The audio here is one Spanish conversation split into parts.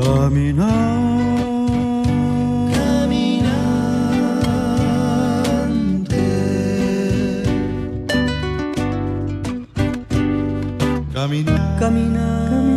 Caminante. Caminante. Caminante. Caminante.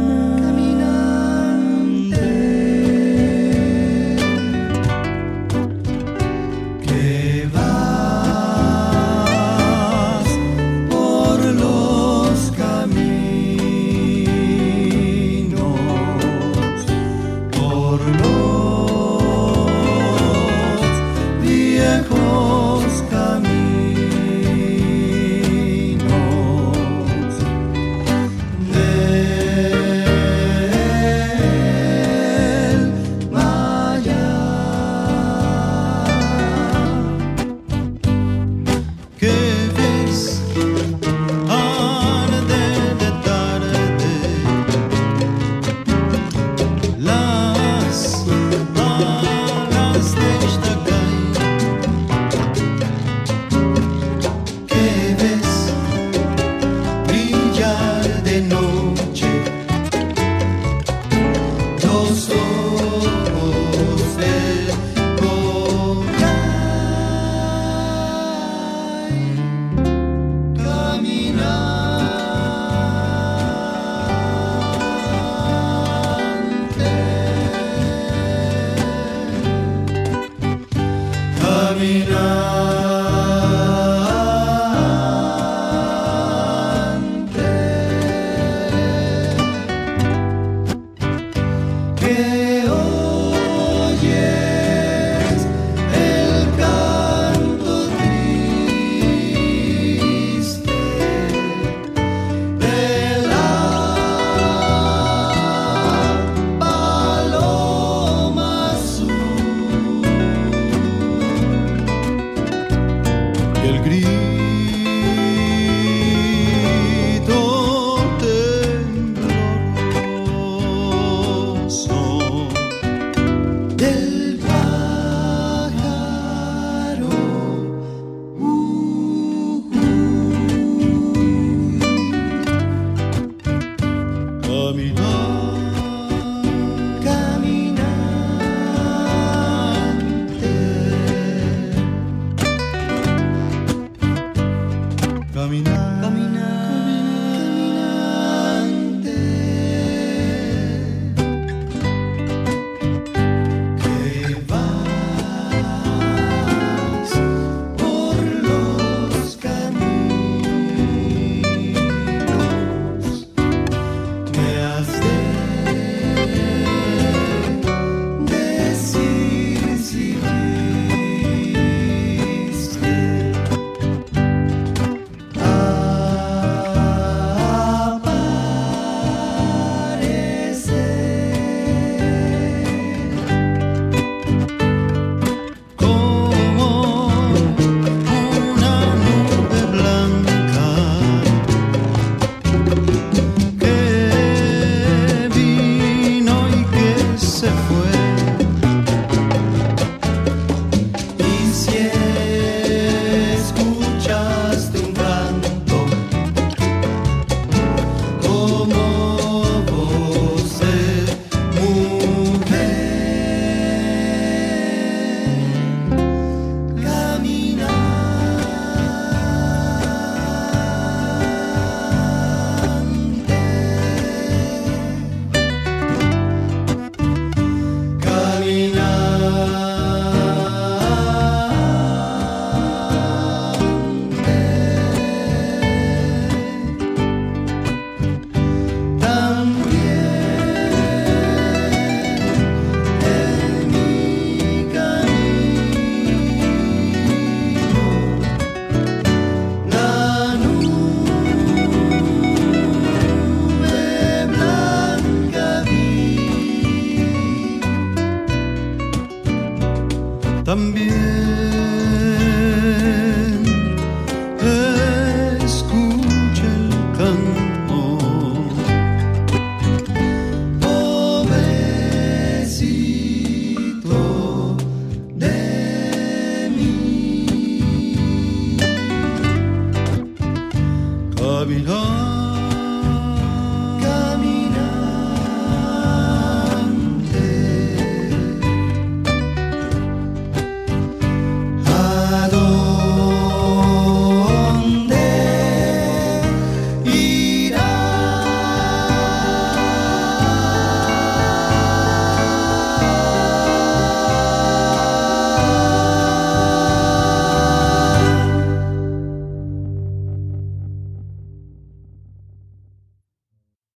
también escucha el canto. Pobrecito de mí,